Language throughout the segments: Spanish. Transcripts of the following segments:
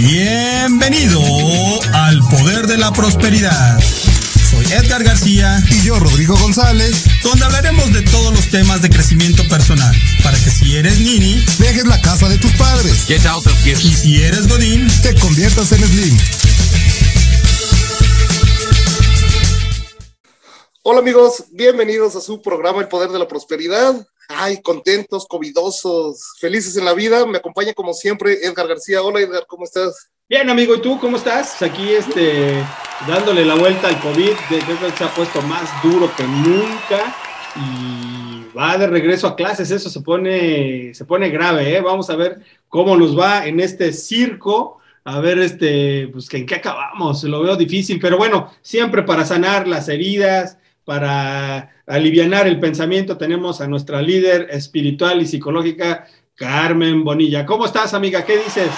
Bienvenido al Poder de la Prosperidad. Soy Edgar García y yo Rodrigo González, donde hablaremos de todos los temas de crecimiento personal, para que si eres nini, dejes la casa de tus padres. Get out of here. Y si eres godín, te conviertas en slim. Hola amigos, bienvenidos a su programa El Poder de la Prosperidad. Ay, contentos, covidosos, felices en la vida. Me acompaña como siempre Edgar García. Hola Edgar, ¿cómo estás? Bien, amigo, ¿y tú cómo estás? Aquí este, dándole la vuelta al COVID, que se ha puesto más duro que nunca y va de regreso a clases, eso se pone, se pone grave, ¿eh? Vamos a ver cómo nos va en este circo, a ver este, pues en qué acabamos, lo veo difícil, pero bueno, siempre para sanar las heridas, para aliviar el pensamiento, tenemos a nuestra líder espiritual y psicológica, Carmen Bonilla. ¿Cómo estás, amiga? ¿Qué dices?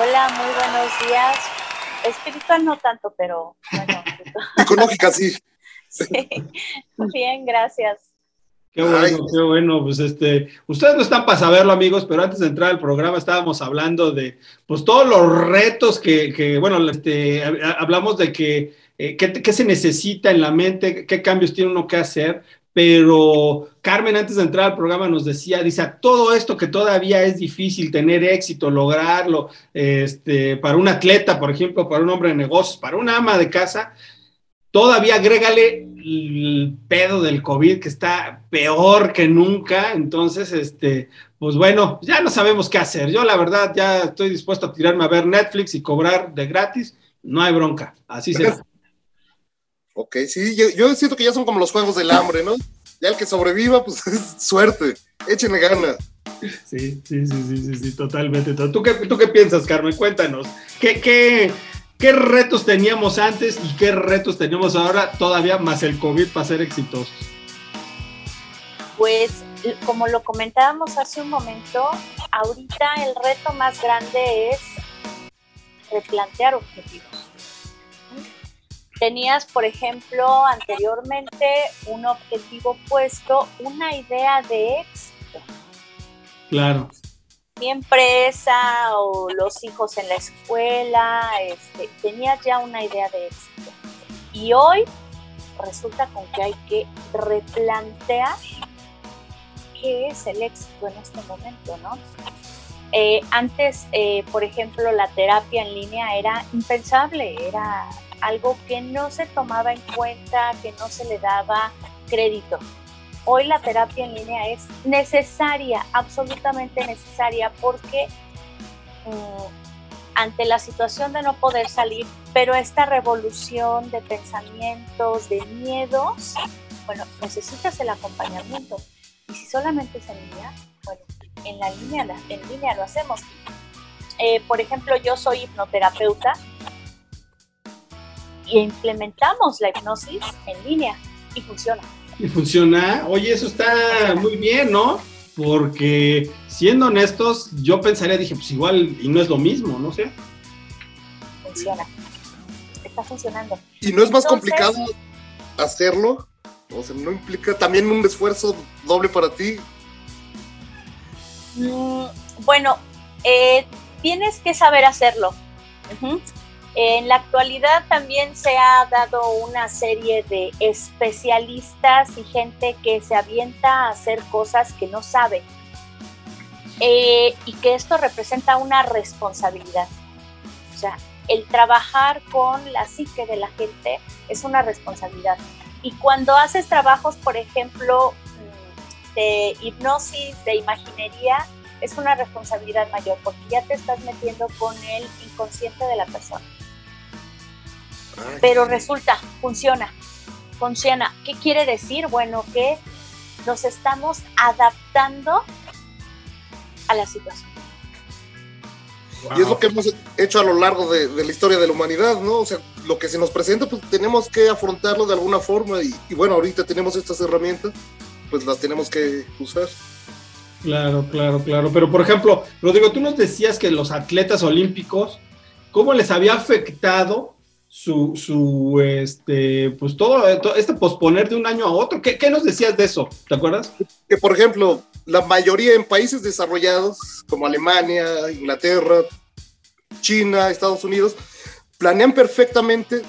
Hola, muy buenos días. Espiritual no tanto, pero bueno. Psicológica sí. sí. Bien, gracias. Qué bueno, qué bueno. Pues este, ustedes no están para saberlo, amigos, pero antes de entrar al programa estábamos hablando de pues todos los retos que, que bueno, este, hablamos de que eh, qué, se necesita en la mente, qué cambios tiene uno que hacer, pero Carmen antes de entrar al programa nos decía, dice, a todo esto que todavía es difícil tener éxito, lograrlo, este, para un atleta, por ejemplo, para un hombre de negocios, para una ama de casa, todavía agrégale el pedo del COVID que está peor que nunca, entonces, este, pues bueno, ya no sabemos qué hacer. Yo la verdad ya estoy dispuesto a tirarme a ver Netflix y cobrar de gratis, no hay bronca, así será. Ok, sí, yo, siento que ya son como los juegos del hambre, ¿no? Ya el que sobreviva, pues es suerte, échenle ganas. Sí, sí, sí, sí, sí, totalmente. ¿Tú qué, ¿Tú qué piensas, Carmen? Cuéntanos. ¿Qué, qué, qué retos teníamos antes y qué retos tenemos ahora todavía más el COVID para ser exitosos? Pues como lo comentábamos hace un momento, ahorita el reto más grande es replantear objetivos tenías, por ejemplo, anteriormente un objetivo puesto, una idea de éxito. Claro. Mi empresa o los hijos en la escuela, este, tenías ya una idea de éxito. Y hoy resulta con que hay que replantear qué es el éxito en este momento, ¿no? Eh, antes, eh, por ejemplo, la terapia en línea era impensable, era algo que no se tomaba en cuenta, que no se le daba crédito. Hoy la terapia en línea es necesaria, absolutamente necesaria, porque mm, ante la situación de no poder salir, pero esta revolución de pensamientos, de miedos, bueno, necesitas el acompañamiento. Y si solamente es en línea, bueno, en la línea, en línea lo hacemos. Eh, por ejemplo, yo soy hipnoterapeuta y implementamos la hipnosis en línea y funciona. Y funciona, oye, eso está muy bien, ¿no? Porque siendo honestos, yo pensaría, dije, pues igual, y no es lo mismo, no sé. Funciona, está funcionando. ¿Y no es más complicado hacerlo? O sea, ¿no implica también un esfuerzo doble para ti? Mm, bueno, eh, tienes que saber hacerlo. En la actualidad también se ha dado una serie de especialistas y gente que se avienta a hacer cosas que no sabe eh, y que esto representa una responsabilidad. O sea, el trabajar con la psique de la gente es una responsabilidad. Y cuando haces trabajos, por ejemplo, mm, de hipnosis, de imaginería, es una responsabilidad mayor porque ya te estás metiendo con el inconsciente de la persona. Pero resulta, funciona, funciona. ¿Qué quiere decir? Bueno, que nos estamos adaptando a la situación. Y es lo que hemos hecho a lo largo de, la historia de la humanidad, ¿no? O sea, lo que se nos presenta, pues tenemos que afrontarlo de alguna forma y, y bueno, ahorita tenemos estas herramientas, pues las tenemos que usar. Claro, claro, claro. Pero por ejemplo, Rodrigo, tú nos decías que los atletas olímpicos, ¿cómo les había afectado su, su este, pues todo, este posponer de un año a otro. ¿Qué, ¿Qué, nos decías de eso? ¿Te acuerdas? Que, por ejemplo, la mayoría en países desarrollados, como Alemania, Inglaterra, China, Estados Unidos, planean perfectamente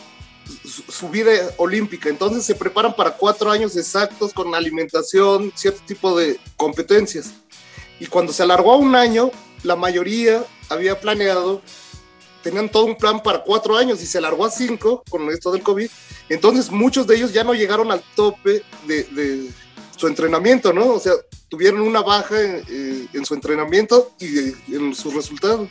su, vida olímpica. Entonces se preparan para cuatro años exactos con alimentación, cierto tipo de competencias. Y cuando se alargó un año, la mayoría había planeado, tenían todo un plan para cuatro años y se alargó a cinco con esto del COVID. Entonces muchos de ellos ya no llegaron al tope de, su entrenamiento, ¿no? O sea, tuvieron una baja en, eh, su entrenamiento y en sus resultados.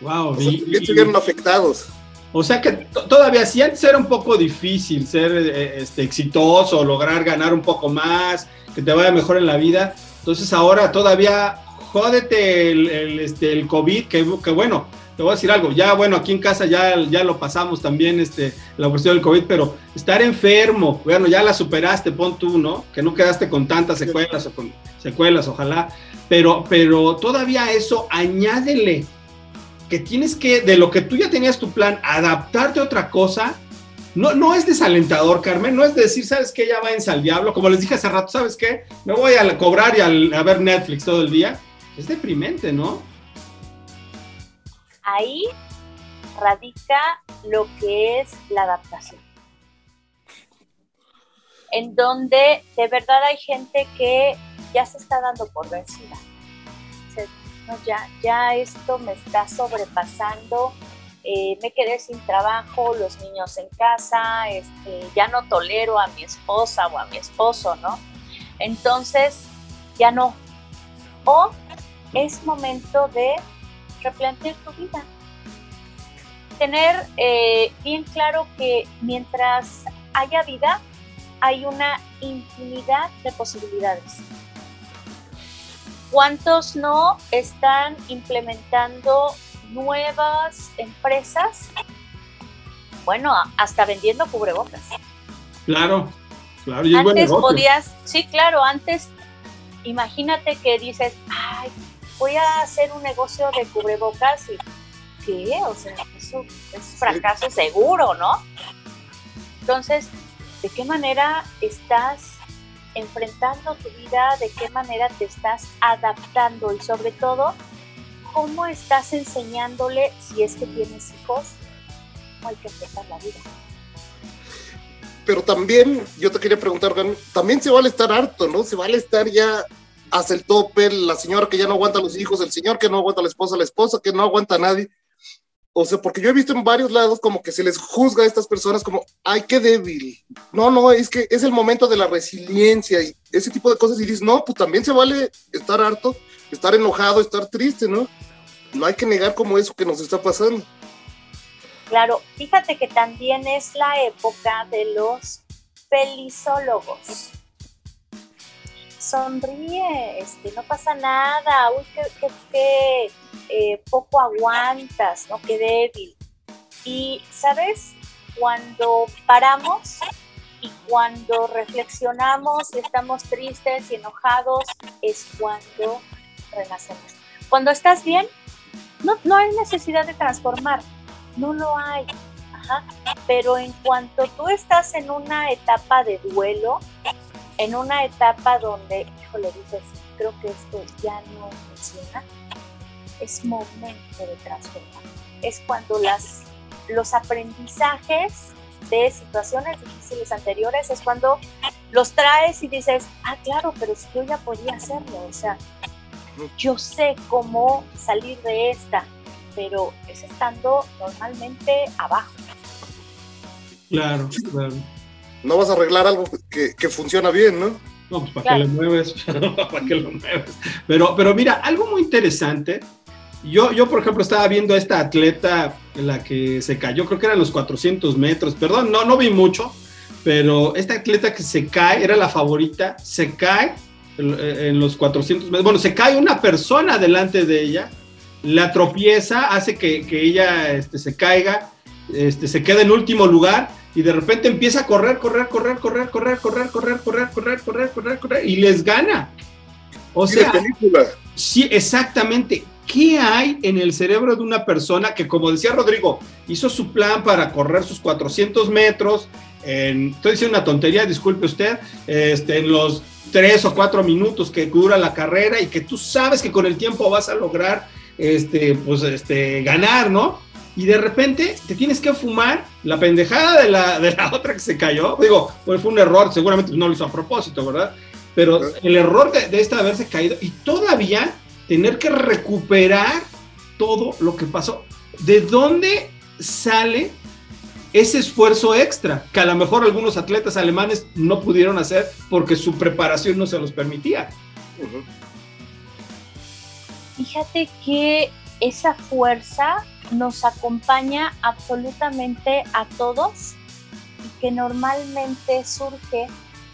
Wow, y, estuvieron afectados. O sea que todavía si antes era un poco difícil ser eh, este, exitoso, lograr ganar un poco más, que te vaya mejor en la vida, entonces ahora todavía jódete el, este, el COVID, que, que, bueno, te voy a decir algo, ya bueno, aquí en casa ya, ya lo pasamos también, este, la cuestión del COVID, pero estar enfermo, bueno, ya la superaste, pon tú, ¿no? Que no quedaste con tantas secuelas o con secuelas, ojalá, pero, pero todavía eso añádele que tienes que, de lo que tú ya tenías tu plan, adaptarte a otra cosa, no, no es desalentador, Carmen, no es decir, ¿sabes qué? Ya va al diablo, como les dije hace rato, ¿sabes qué? Me voy a cobrar y a, ver Netflix todo el día. Es deprimente, ¿no? Ahí radica lo que es la adaptación. En donde de verdad hay gente que ya se está dando por vencida ya, ya esto me está sobrepasando, eh, me quedé sin trabajo, los niños en casa, este, ya no tolero a mi esposa o a mi esposo, ¿no? Entonces, ya no. O es momento de replantear tu vida. Tener eh, bien claro que mientras haya vida, hay una infinidad de posibilidades. ¿Cuántos no están implementando nuevas empresas? Bueno, hasta vendiendo cubrebocas. Claro, claro. Y antes podías, sí, claro, antes, imagínate que dices, ay, voy a hacer un negocio de cubrebocas y ¿qué? O sea, eso es fracaso seguro, ¿no? Entonces, ¿de qué manera estás enfrentando tu vida, de qué manera te estás adaptando y sobre todo, cómo estás enseñándole, si es que tienes hijos, cómo hay que enfrentar la vida. Pero también, yo te quería preguntar, también se vale estar harto, ¿no? Se vale estar ya hasta el tope, la señora que ya no aguanta a los hijos, el señor que no aguanta a la esposa, la esposa que no aguanta a nadie. O sea, porque yo he visto en varios lados como que se les juzga a estas personas como, ay, qué débil. No, no, es que es el momento de la resiliencia y ese tipo de cosas. Y dices, no, pues también se vale estar harto, estar enojado, estar triste, ¿no? No hay que negar como eso que nos está pasando. Claro, fíjate que también es la época de los felizólogos sonríe, este, no pasa nada, uy, qué, eh, poco aguantas, ¿no? Qué débil. Y, ¿sabes? Cuando paramos y cuando reflexionamos y estamos tristes y enojados, es cuando renacemos. Cuando estás bien, no, no hay necesidad de transformar, no lo hay. Pero en cuanto tú estás en una etapa de duelo, en una etapa donde, híjole, dices, creo que esto ya no funciona, es momento de transformar. Es cuando las, los aprendizajes de situaciones difíciles anteriores es cuando los traes y dices, ah, claro, pero si yo ya podía hacerlo, o sea, yo sé cómo salir de esta, pero es estando normalmente abajo. Claro, claro no vas a arreglar algo que, funciona bien, ¿no? No, pues para qué lo mueves, para qué lo mueves. Pero, pero mira, algo muy interesante. Yo, yo, por ejemplo, estaba viendo a esta atleta, en la que se cayó, creo que eran los 400 metros, perdón, no, no vi mucho, pero esta atleta que se cae, era la favorita, se cae en, los 400 metros, bueno, se cae una persona delante de ella, la tropieza, hace que, que ella este, se caiga, este, se queda en último lugar y de repente empieza a correr, correr, correr, correr, correr, correr, correr, correr, correr, correr, correr, correr, y les gana. O sea, sí, exactamente. ¿Qué hay en el cerebro de una persona que, como decía Rodrigo, hizo su plan para correr sus 400 metros? En, estoy diciendo una tontería, disculpe usted, este, en los tres o cuatro minutos que dura la carrera y que tú sabes que con el tiempo vas a lograr este, pues, este, ganar, ¿no? Y de repente te tienes que fumar la pendejada de la, de la otra que se cayó. Digo, pues fue un error, seguramente no lo hizo a propósito, ¿verdad? Pero el error de, de esta de haberse caído y todavía tener que recuperar todo lo que pasó. ¿De dónde sale ese esfuerzo extra que a lo mejor algunos atletas alemanes no pudieron hacer porque su preparación no se los permitía? Fíjate que esa fuerza nos acompaña absolutamente a todos y que normalmente surge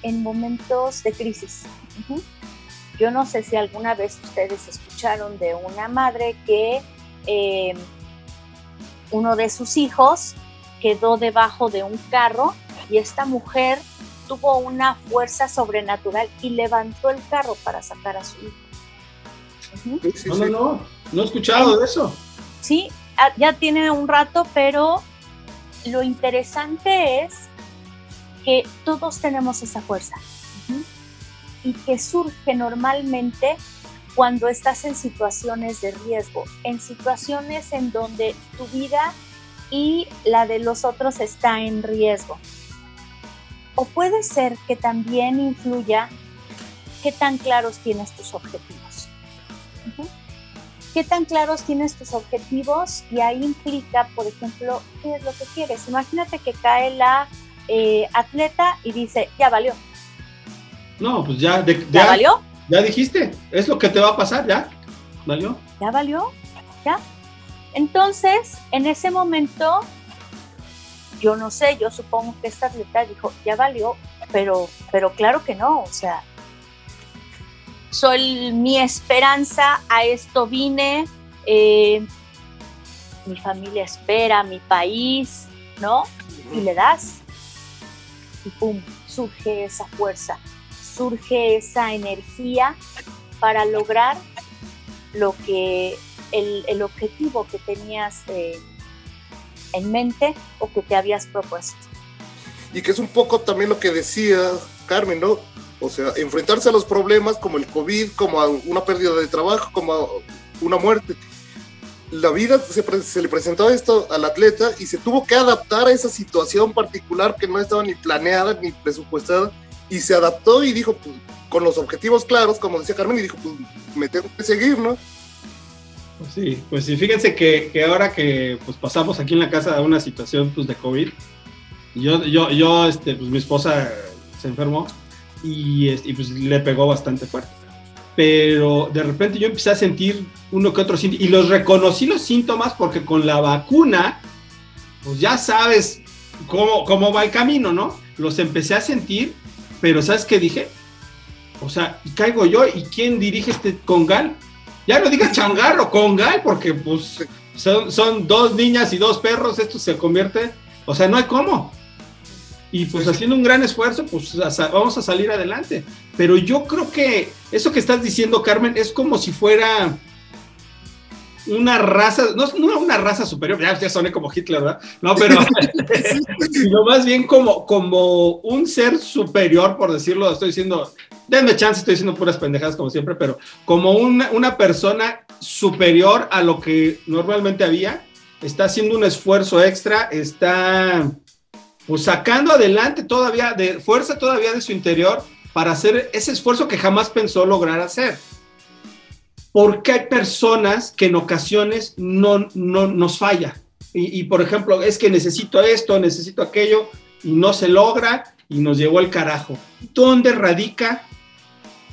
en momentos de crisis. Yo no sé si alguna vez ustedes escucharon de una madre que eh, uno de sus hijos quedó debajo de un carro y esta mujer tuvo una fuerza sobrenatural y levantó el carro para sacar a su hijo. no, no, no, no he escuchado de eso. Sí, ya tiene un rato, pero lo interesante es que todos tenemos esa fuerza y que surge normalmente cuando estás en situaciones de riesgo, en situaciones en donde tu vida y la de los otros está en riesgo. O puede ser que también influya qué tan claros tienes tus objetivos. ¿Qué tan claros tienes tus objetivos? Y ahí implica, por ejemplo, qué es lo que quieres. Imagínate que cae la eh, atleta y dice, ya valió. No, pues ya, ¿Ya, ya valió? Ya dijiste, es lo que te va a pasar, ya. ¿Valió? ¿Ya valió? ¿Ya? Entonces, en ese momento, yo no sé, yo supongo que esta atleta dijo, ya valió, pero, pero claro que no, o sea, soy mi esperanza, a esto vine, eh, mi familia espera, mi país, ¿no? Y le das, y pum, surge esa fuerza surge esa energía para lograr lo que el, objetivo que tenías eh, en mente o que te habías propuesto. Y que es un poco también lo que decía Carmen, ¿no? O sea, enfrentarse a los problemas como el COVID, como a una pérdida de trabajo, como a una muerte. La vida se, se le presentó esto al atleta y se tuvo que adaptar a esa situación particular que no estaba ni planeada ni presupuestada y se adaptó y dijo, pues, con los objetivos claros, como decía Carmen, y dijo, pues me tengo que seguir, ¿no? Pues sí, pues sí, fíjense que, que, ahora que pues pasamos aquí en la casa de una situación pues de COVID, yo, yo, yo este, pues mi esposa se enfermó y, este, y pues le pegó bastante fuerte. Pero de repente yo empecé a sentir uno que otro síntoma y los reconocí los síntomas porque con la vacuna, pues ya sabes cómo, cómo va el camino, ¿no? Los empecé a sentir pero ¿sabes qué dije? O sea, caigo yo y ¿quién dirige este Congal? Ya no digas Changal o Congal, porque pues son, son, dos niñas y dos perros, esto se convierte, o sea, no hay cómo. Y pues haciendo un gran esfuerzo, pues vamos a salir adelante. Pero yo creo que eso que estás diciendo, Carmen, es como si fuera una raza, no, no una raza superior, ya, ya soné como Hitler, ¿verdad? No, pero sino más bien como, como un ser superior, por decirlo, estoy diciendo, denme chance, estoy diciendo puras pendejadas como siempre, pero como una, una persona superior a lo que normalmente había, está haciendo un esfuerzo extra, está pues sacando adelante todavía, de fuerza todavía de su interior para hacer ese esfuerzo que jamás pensó lograr hacer porque hay personas que en ocasiones no, no nos falla. Y, por ejemplo, es que necesito esto, necesito aquello, y no se logra y nos llevó el carajo. ¿Dónde radica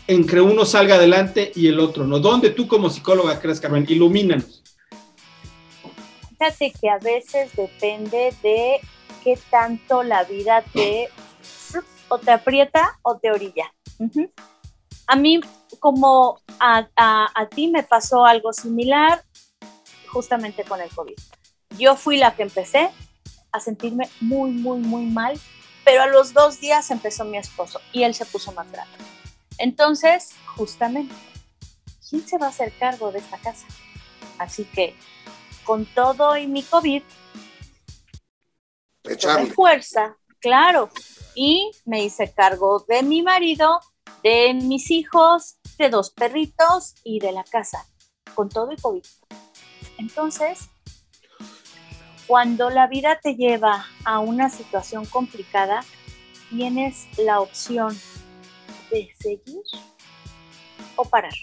en que uno salga adelante y el otro no? ¿Dónde tú como psicóloga crees, Carmen? Ilumínanos. Fíjate que a veces depende de qué tanto la vida te o te aprieta o te orilla. A mí como a, a, ti me pasó algo similar justamente con el COVID. Yo fui la que empecé a sentirme muy, muy, muy mal, pero a los dos días empezó mi esposo y él se puso más grave. Entonces, justamente, ¿quién se va a hacer cargo de esta casa? Así que, con todo y mi COVID, Echarle. fuerza, claro, y me hice cargo de mi marido, de mis hijos, de dos perritos y de la casa. con todo y COVID. Entonces, cuando la vida te lleva a una situación complicada, tienes la opción de seguir o parar.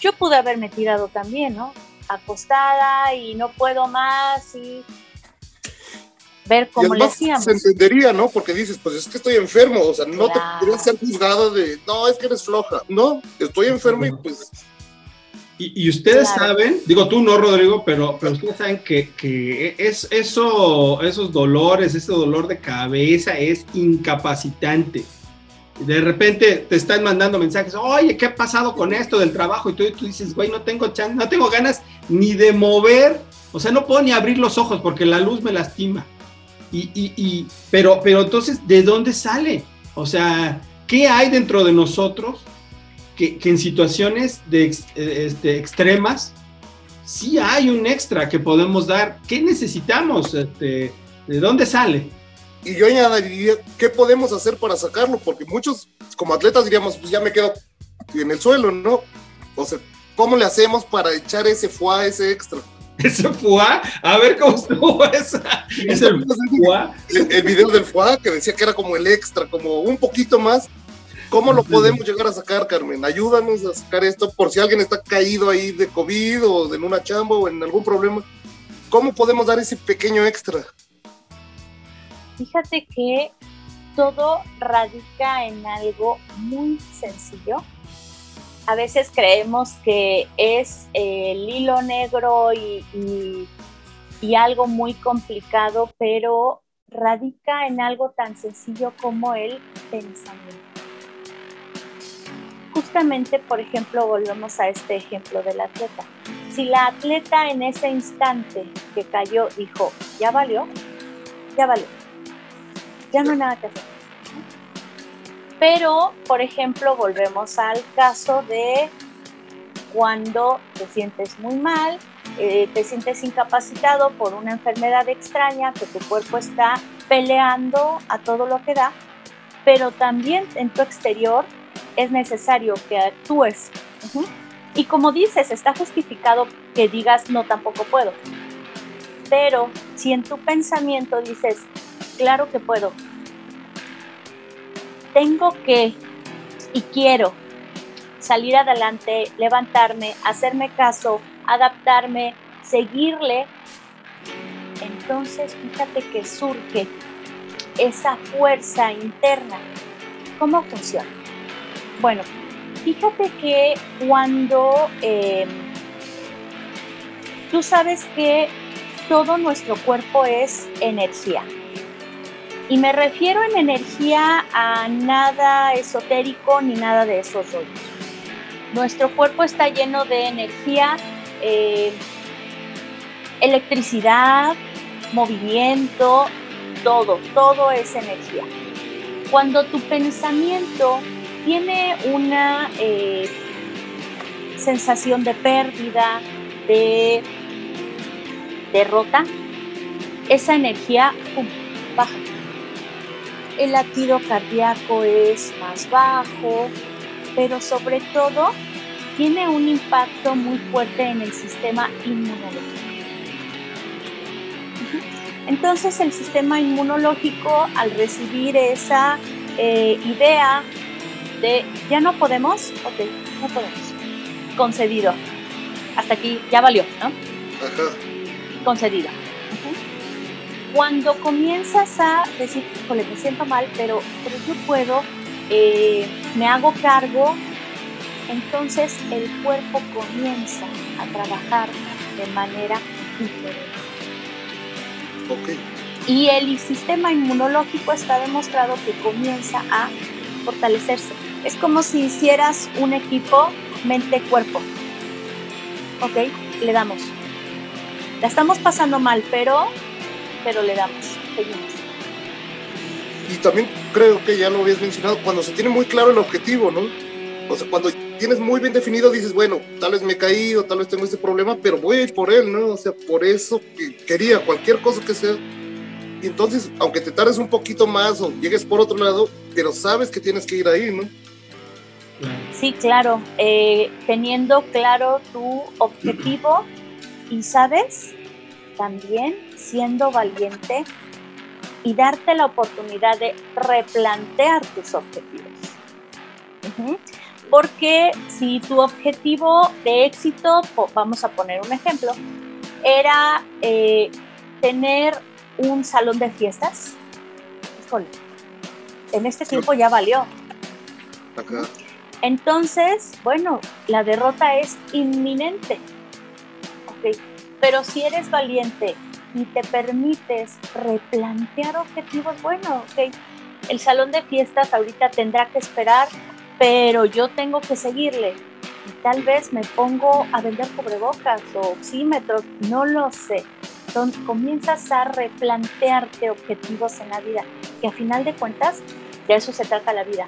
Yo pude haberme tirado también, ¿no? Acostada y no puedo más y ver cómo le hacíamos. Se entendería, ¿no? Porque dices, pues es que estoy enfermo, o sea, no te podrías ser juzgada de, no, es que eres floja. No, estoy enfermo y pues y, ustedes saben, digo tú no, Rodrigo, pero, pero ustedes saben que, que, es, eso, esos dolores, ese dolor de cabeza es incapacitante. De repente te están mandando mensajes, oye, ¿qué ha pasado con esto del trabajo? Y tú, tú dices, güey, no tengo chance, no tengo ganas ni de mover, o sea, no puedo ni abrir los ojos porque la luz me lastima. Y, y, y pero, pero entonces, ¿de dónde sale? O sea, ¿qué hay dentro de nosotros que, en situaciones de, este, extremas sí hay un extra que podemos dar. ¿Qué necesitamos? Este, ¿De dónde sale? Y yo añadiría, ¿qué podemos hacer para sacarlo? Porque muchos, como atletas, diríamos, pues ya me quedo en el suelo, ¿no? O sea, ¿cómo le hacemos para echar ese foie, ese extra? ¿Ese foie? A ver cómo estuvo esa. ¿Es el, el, el video del foie que decía que era como el extra, como un poquito más ¿Cómo lo podemos llegar a sacar, Carmen? Ayúdanos a sacar esto por si alguien está caído ahí de COVID o en una chamba o en algún problema. ¿Cómo podemos dar ese pequeño extra? Fíjate que todo radica en algo muy sencillo. A veces creemos que es el hilo negro y, y algo muy complicado, pero radica en algo tan sencillo como el pensamiento justamente, por ejemplo, volvemos a este ejemplo del atleta. Si la atleta en ese instante que cayó dijo, ya valió, ya valió, ya no hay nada que hacer. Pero, por ejemplo, volvemos al caso de cuando te sientes muy mal, eh, te sientes incapacitado por una enfermedad extraña, que tu cuerpo está peleando a todo lo que da, pero también en tu exterior es necesario que actúes. Y como dices, está justificado que digas, no, tampoco puedo. Pero si en tu pensamiento dices, claro que puedo, tengo que y quiero salir adelante, levantarme, hacerme caso, adaptarme, seguirle, entonces fíjate que surge esa fuerza interna. ¿Cómo funciona? Bueno, fíjate que cuando em, tú sabes que todo nuestro cuerpo es energía. Y me refiero en energía a nada esotérico ni nada de esos rollos. Nuestro cuerpo está lleno de energía, em, electricidad, movimiento, todo, todo es energía. Cuando tu pensamiento tiene una eh, sensación de pérdida, de derrota, esa energía baja. El latido cardíaco es más bajo, pero sobre todo tiene un impacto muy fuerte en el sistema inmunológico. Entonces el sistema inmunológico al recibir esa eh, idea ya no podemos, ok, no podemos. Concedido. Hasta aquí ya valió, ¿no? Ajá. Concedido. Cuando comienzas a decir, híjole, me siento mal, pero, pero yo puedo, eh, me hago cargo, entonces el cuerpo comienza a trabajar de manera diferente. Ok. Y el sistema inmunológico está demostrado que comienza a fortalecerse. Es como si hicieras un equipo mente-cuerpo. ¿Ok? Le damos. La estamos pasando mal, pero, pero le damos. Seguimos. Y también creo que ya lo habías mencionado, cuando se tiene muy claro el objetivo, ¿no? O sea, cuando tienes muy bien definido, dices, bueno, tal vez me he caído, tal vez tengo este problema, pero voy a ir por él, ¿no? O sea, por eso que quería, cualquier cosa que sea. Y entonces, aunque te tardes un poquito más o llegues por otro lado, pero sabes que tienes que ir ahí, ¿no? Sí, claro, eh, teniendo claro tu objetivo y, ¿sabes? También siendo valiente y darte la oportunidad de replantear tus objetivos. Porque si tu objetivo de éxito, vamos a poner un ejemplo, era eh, tener un salón de fiestas, híjole, en este tiempo ya valió. Entonces, bueno, la derrota es inminente. Pero si eres valiente y te permites replantear objetivos, bueno, ok, el salón de fiestas ahorita tendrá que esperar, pero yo tengo que seguirle. Y tal vez me pongo a vender cubrebocas o oxímetros, no lo sé. Entonces, comienzas a replantearte objetivos en la vida, que a final de cuentas de eso se trata la vida,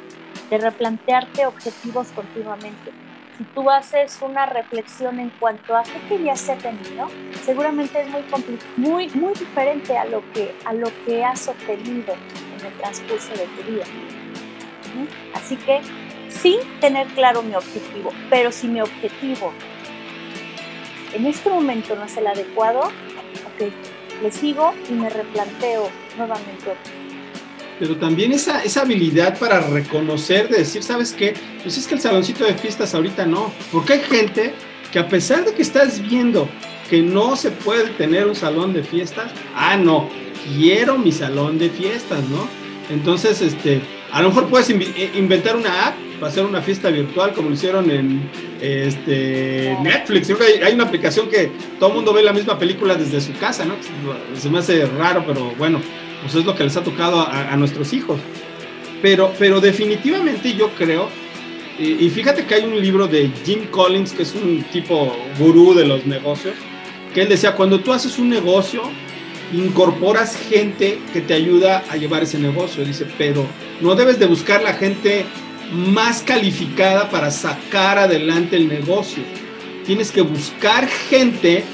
de replantearte objetivos continuamente si tú haces una reflexión en cuanto a qué querías ser de niño, seguramente es muy, muy, muy diferente a lo, que, a lo que has obtenido en el transcurso de tu vida. Así que sí tener claro mi objetivo, pero si mi objetivo en este momento no es el adecuado, ok, le sigo y me replanteo nuevamente pero también esa, esa habilidad para reconocer, de decir, ¿sabes qué? Pues es que el saloncito de fiestas ahorita no, porque hay gente que a pesar de que estás viendo que no se puede tener un salón de fiestas, ah, no, quiero mi salón de fiestas, ¿no? Entonces, este, a lo mejor puedes eh, inventar una app para hacer una fiesta virtual como lo hicieron en este, Netflix. Hay una aplicación que todo el mundo ve la misma película desde su casa, ¿no? Se me hace raro, pero bueno, pues es lo que les ha tocado a, nuestros hijos. Pero, pero definitivamente yo creo, y, fíjate que hay un libro de Jim Collins, que es un tipo gurú de los negocios, que él decía, cuando tú haces un negocio, incorporas gente que te ayuda a llevar ese negocio. Dice, pero no debes de buscar la gente más calificada para sacar adelante el negocio. Tienes que buscar gente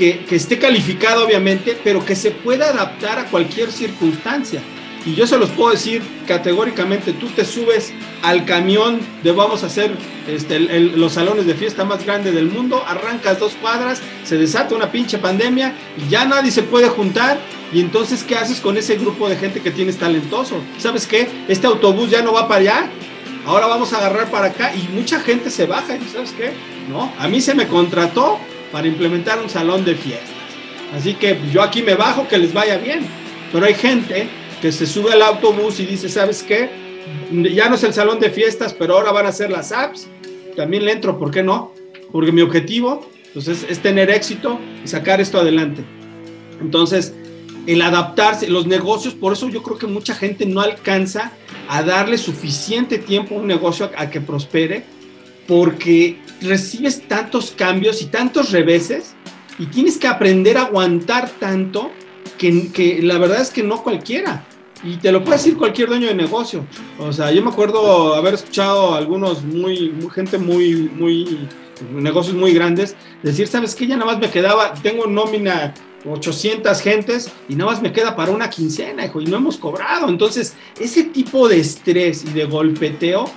que, esté calificado obviamente, pero que se pueda adaptar a cualquier circunstancia. Y yo se los puedo decir categóricamente, tú te subes al camión de vamos a hacer este, los salones de fiesta más grandes del mundo, arrancas dos cuadras, se desata una pinche pandemia y ya nadie se puede juntar. Y entonces, ¿qué haces con ese grupo de gente que tienes talentoso? ¿Sabes qué? Este autobús ya no va para allá, ahora vamos a agarrar para acá y mucha gente se baja y ¿sabes qué? No, a mí se me contrató para implementar un salón de fiestas. Así que yo aquí me bajo, que les vaya bien. Pero hay gente que se sube al autobús y dice, ¿sabes qué? Ya no es el salón de fiestas, pero ahora van a ser las apps. También le entro, ¿por qué no? Porque mi objetivo pues, es, tener éxito y sacar esto adelante. Entonces, el adaptarse, los negocios, por eso yo creo que mucha gente no alcanza a darle suficiente tiempo a un negocio a que prospere, porque recibes tantos cambios y tantos reveses y tienes que aprender a aguantar tanto que, la verdad es que no cualquiera. Y te lo puede decir cualquier dueño de negocio. O sea, yo me acuerdo haber escuchado a algunos muy, gente muy, muy, negocios muy grandes, decir, ¿sabes qué? Ya nada más me quedaba, tengo nómina 800 gentes y nada más me queda para una quincena, hijo, y no hemos cobrado. Entonces, ese tipo de estrés y de golpeteo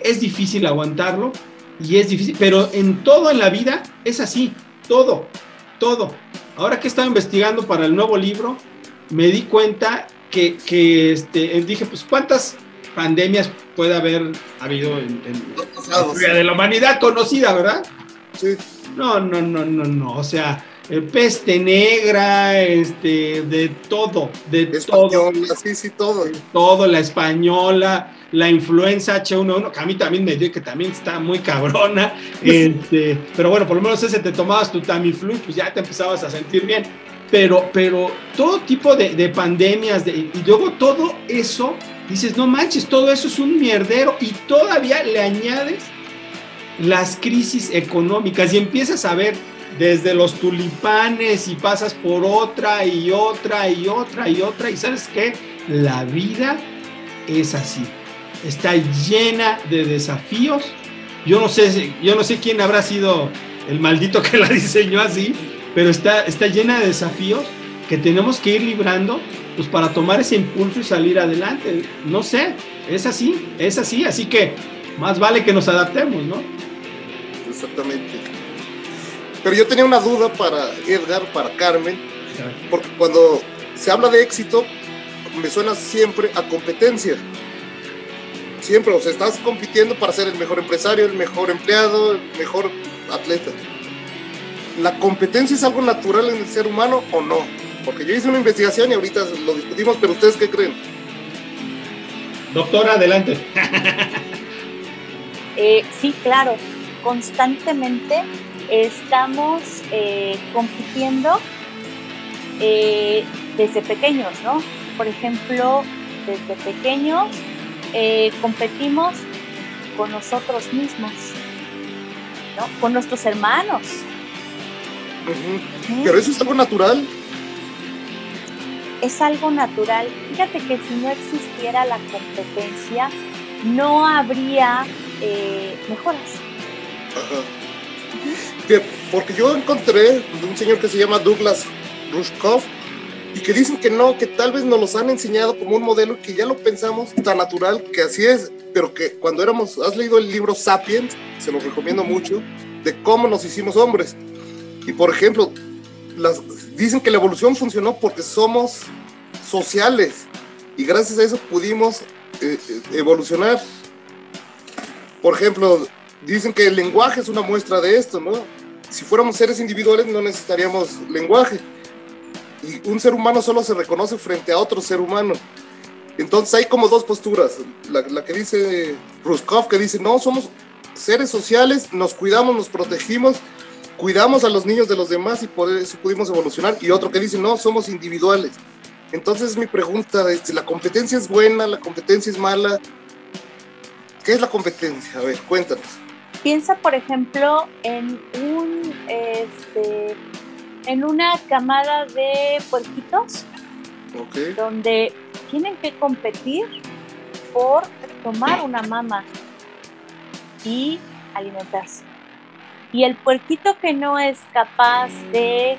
es difícil aguantarlo y es difícil, pero en todo en la vida es así, todo, todo. Ahora que estaba investigando para el nuevo libro, me di cuenta que, que este, dije, pues cuántas pandemias puede haber habido en, la historia de la humanidad conocida, ¿verdad? Sí. No, no, no, no, no, o sea, eh, peste negra, este, de todo, de todo. Sí, sí, todo. Todo, la española, la influenza H1N1, que a mí también me dio que también está muy cabrona. Este, pero bueno, por lo menos ese te tomabas tu Tamiflu, pues ya te empezabas a sentir bien. Pero, pero todo tipo de, pandemias, de, y luego todo eso, dices, no manches, todo eso es un mierdero, y todavía le añades las crisis económicas y empiezas a ver desde los tulipanes y pasas por otra y otra y otra y otra. Y sabes qué? La vida es así. Está llena de desafíos. Yo no sé, yo no sé quién habrá sido el maldito que la diseñó así, pero está, está llena de desafíos que tenemos que ir librando pues para tomar ese impulso y salir adelante. No sé, es así, es así. Así que Más vale que nos adaptemos, ¿no? Exactamente. Pero yo tenía una duda para Edgar, para Carmen, porque cuando se habla de éxito, me suena siempre a competencia. Siempre, o sea, estás compitiendo para ser el mejor empresario, el mejor empleado, el mejor atleta. ¿La competencia es algo natural en el ser humano o no? Porque yo hice una investigación y ahorita lo discutimos, pero ¿ustedes qué creen? Doctora, adelante. eh, sí, claro. Constantemente estamos eh, compitiendo eh, desde pequeños, ¿no? Por ejemplo, desde pequeños eh, competimos con nosotros mismos, ¿no? Con nuestros hermanos. Pero eso es algo natural. Es algo natural. Fíjate que si no existiera la competencia, no habría mejoras. Ajá. Porque yo encontré un señor que se llama Douglas Rushkoff y que dicen que no, que tal vez nos los han enseñado como un modelo que ya lo pensamos tan natural que así es, pero que cuando éramos, has leído el libro Sapiens, se lo recomiendo mucho, de cómo nos hicimos hombres. Y por ejemplo, las, dicen que la evolución funcionó porque somos sociales y gracias a eso pudimos eh, eh, evolucionar. Por ejemplo, dicen que el lenguaje es una muestra de esto, ¿no? Si fuéramos seres individuales no necesitaríamos lenguaje y un ser humano solo se reconoce frente a otro ser humano. Entonces hay como dos posturas. La, que dice Ruskov, que dice, no, somos seres sociales, nos cuidamos, nos protegimos, cuidamos a los niños de los demás y por eso pudimos evolucionar. Y otro que dice, no, somos individuales. Entonces mi pregunta es, ¿la competencia es buena? ¿La competencia es mala? ¿Qué es la competencia? A ver, cuéntanos. Piensa, por ejemplo, en un este, en una camada de puerquitos donde tienen que competir por tomar una mama y alimentarse. Y el puerquito que no es capaz de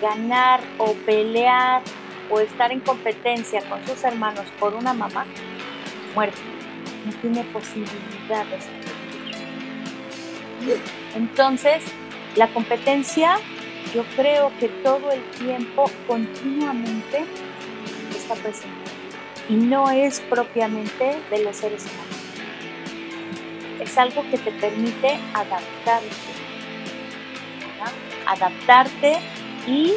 ganar o pelear o estar en competencia con sus hermanos por una mamá, muere. No tiene posibilidad de sobrevivir. Entonces, la competencia yo creo que todo el tiempo, continuamente, está presente. Y no es propiamente de los seres humanos. Es algo que te permite adaptarte. Adaptarte y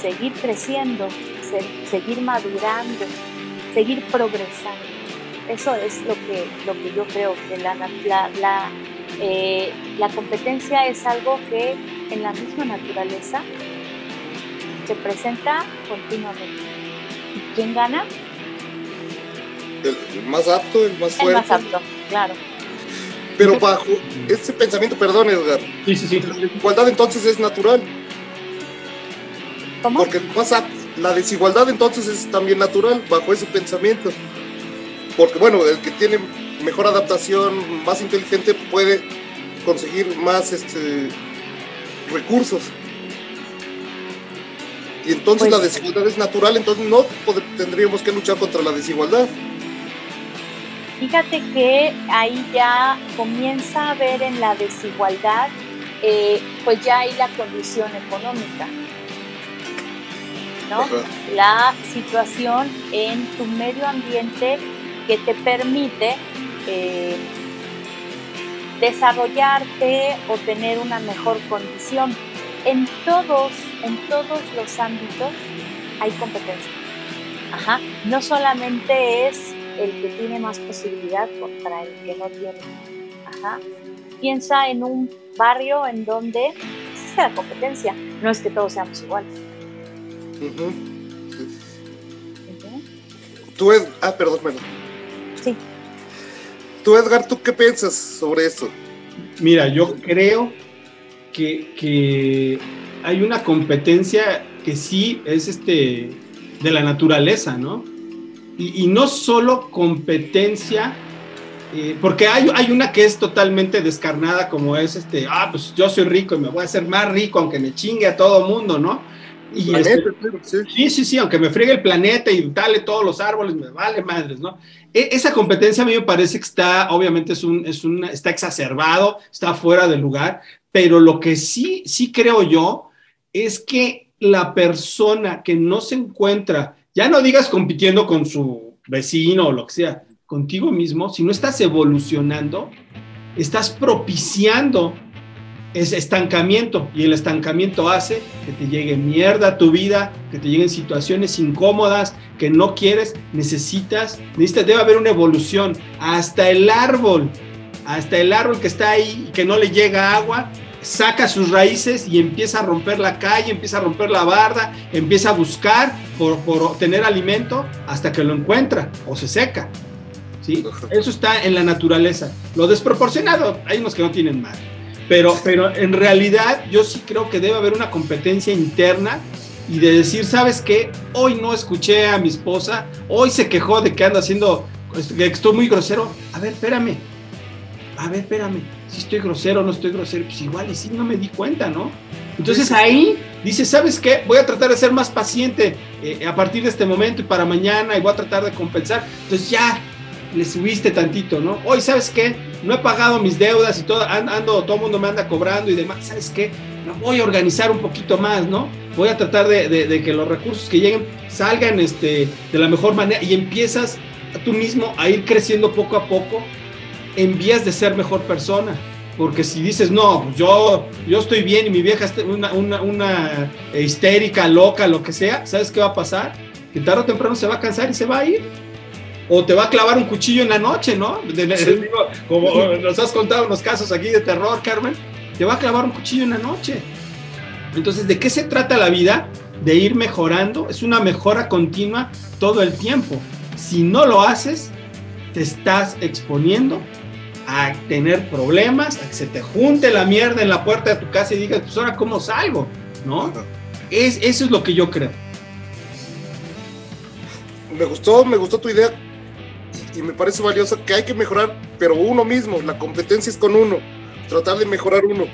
seguir creciendo, seguir madurando, seguir progresando. Eso es lo que, lo que yo creo que la, la, eh, la competencia es algo que en la misma naturaleza se presenta continuamente. ¿Y quién gana? El, más apto, el más fuerte. El más apto, claro. Pero bajo ese pensamiento, perdón Edgar, sí, sí, sí. la desigualdad entonces es natural. ¿Cómo? Porque más la desigualdad entonces es también natural bajo ese pensamiento. Porque bueno, el que tiene mejor adaptación, más inteligente, puede conseguir más este, recursos. Y entonces la pues- desigualdad es natural, entonces no tendríamos que luchar contra la desigualdad. Fíjate que ahí ya comienza a ver en la desigualdad, eh, pues ya hay la condición económica, ¿no? La situación en tu medio ambiente que te permite eh, desarrollarte o tener una mejor condición. En todos, en todos los ámbitos hay competencia. Ajá. No solamente es el que tiene más posibilidad contra el que no tiene. Ajá. Piensa en un barrio en donde existe la competencia. No es que todos seamos iguales. Tú es... Ah, perdón, perdón. Tú, Edgar, ¿tú qué piensas sobre esto? Mira, yo creo que, hay una competencia que sí es este, de la naturaleza, ¿no? Y, no solo competencia, eh, porque hay, hay, una que es totalmente descarnada, como es este, ah, pues yo soy rico y me voy a hacer más rico aunque me chingue a todo mundo, ¿no? Y este, sí. sí, sí, aunque me friegue el planeta y dale todos los árboles, me vale madres, ¿no? E, esa competencia a mí me parece que está, obviamente es un, es un, está exacerbado, está fuera de lugar, pero lo que sí, sí creo yo es que la persona que no se encuentra, ya no digas compitiendo con su vecino o lo que sea, contigo mismo, si no estás evolucionando, estás propiciando ese estancamiento y el estancamiento hace que te llegue mierda a tu vida, que te lleguen situaciones incómodas que no quieres, necesitas, necesitas, debe haber una evolución. Hasta el árbol, hasta el árbol que está ahí y que no le llega agua, saca sus raíces y empieza a romper la calle, empieza a romper la barda, empieza a buscar por, por obtener alimento hasta que lo encuentra o se seca. ¿sí? Eso está en la naturaleza. Lo desproporcionado, hay unos que no tienen mal. Pero, pero en realidad yo sí creo que debe haber una competencia interna y de decir, ¿sabes qué? Hoy no escuché a mi esposa, hoy se quejó de que anda haciendo, que estoy muy grosero. A ver, espérame. A ver, espérame. Si estoy grosero o no estoy grosero, pues igual y sí no me di cuenta, ¿no? Entonces ahí dice, ¿sabes qué? Voy a tratar de ser más paciente eh, a partir de este momento y para mañana y voy a tratar de compensar. Entonces ya le subiste tantito, ¿no? Hoy, ¿sabes qué? No he pagado mis deudas y todo, ando, todo el mundo me anda cobrando y demás, ¿sabes qué? No voy a organizar un poquito más, ¿no? Voy a tratar de, que los recursos que lleguen salgan este, de la mejor manera y empiezas tú mismo a ir creciendo poco a poco en vías de ser mejor persona. Porque si dices, no, pues yo, yo estoy bien y mi vieja es una, una, una histérica, loca, lo que sea, ¿sabes qué va a pasar? Que tarde o temprano se va a cansar y se va a ir o te va a clavar un cuchillo en la noche, ¿no? como nos has contado unos casos aquí de terror, Carmen, te va a clavar un cuchillo en la noche. Entonces, ¿de qué se trata la vida? De ir mejorando, es una mejora continua todo el tiempo. Si no lo haces, te estás exponiendo a tener problemas, a que se te junte la mierda en la puerta de tu casa y digas, pues ahora cómo salgo, ¿no? Es, eso es lo que yo creo. Me gustó, me gustó tu idea y me parece valioso que hay que mejorar, pero uno mismo, la competencia es con uno, tratar de mejorar uno,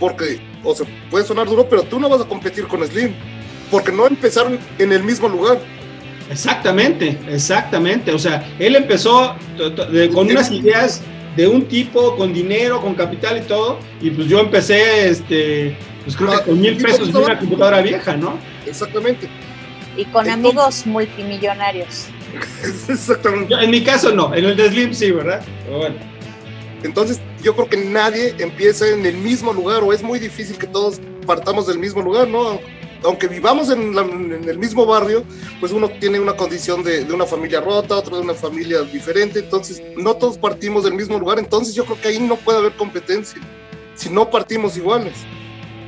porque, o sea, puede sonar duro, pero tú no vas a competir con Slim, porque no empezaron en el mismo lugar. Exactamente, exactamente, o sea, él empezó con unas ideas de un tipo, con dinero, con capital y todo, y pues yo empecé, este, pues creo que ah, con mil pesos de una computadora vieja, ¿no? Exactamente. Y con amigos multimillonarios. Exactamente. en mi caso no, en el de Slim sí, ¿verdad? Entonces, yo creo que nadie empieza en el mismo lugar o es muy difícil que todos partamos del mismo lugar, ¿no? Aunque vivamos en, el mismo barrio, pues uno tiene una condición de, de, una familia rota, otro de una familia diferente, entonces no todos partimos del mismo lugar, entonces yo creo que ahí no puede haber competencia, si no partimos iguales.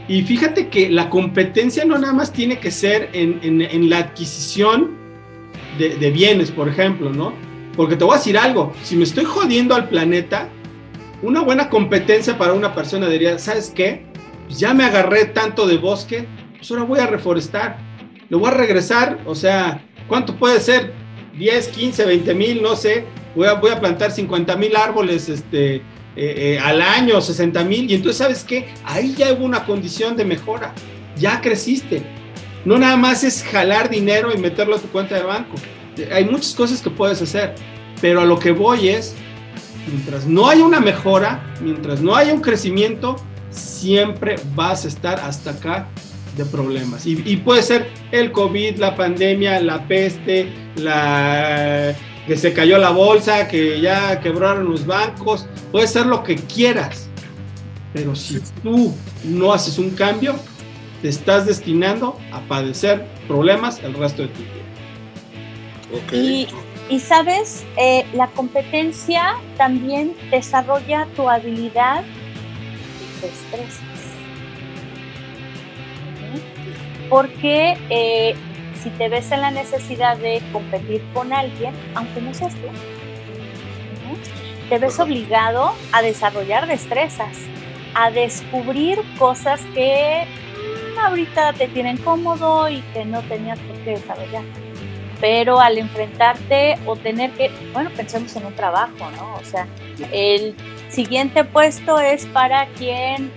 Y fíjate que la competencia no nada más tiene que ser en, en, en la adquisición de, bienes, por ejemplo, ¿no? Porque te voy a decir algo, si me estoy jodiendo al planeta, una buena competencia para una persona diría, ¿sabes qué? Pues ya me agarré tanto de bosque, pues ahora voy a reforestar, lo voy a regresar, o sea, ¿cuánto puede ser? 10, 15, 20 mil, no sé, voy a, plantar 50 mil árboles este, eh, eh, al año, 60 mil, y entonces, ¿sabes qué? Ahí ya hubo una condición de mejora, ya creciste, no nada más es jalar dinero y meterlo a tu cuenta de banco. Hay muchas cosas que puedes hacer, pero a lo que voy es, mientras no haya una mejora, mientras no haya un crecimiento, siempre vas a estar hasta acá de problemas. Y, puede ser el COVID, la pandemia, la peste, la que se cayó la bolsa, que ya quebraron los bancos, puede ser lo que quieras. Pero si tú no haces un cambio, te estás destinando a padecer problemas el resto de tu vida. Y, sabes, eh, la competencia también desarrolla tu habilidad y te estresas. Porque eh, si te ves en la necesidad de competir con alguien, aunque no seas tú, te ves obligado a desarrollar destrezas, a descubrir cosas que ahorita te tienen cómodo y que no tenías por qué desarrollar. Pero al enfrentarte o tener que, bueno, pensemos en un trabajo, ¿no? O sea, el siguiente puesto es para quien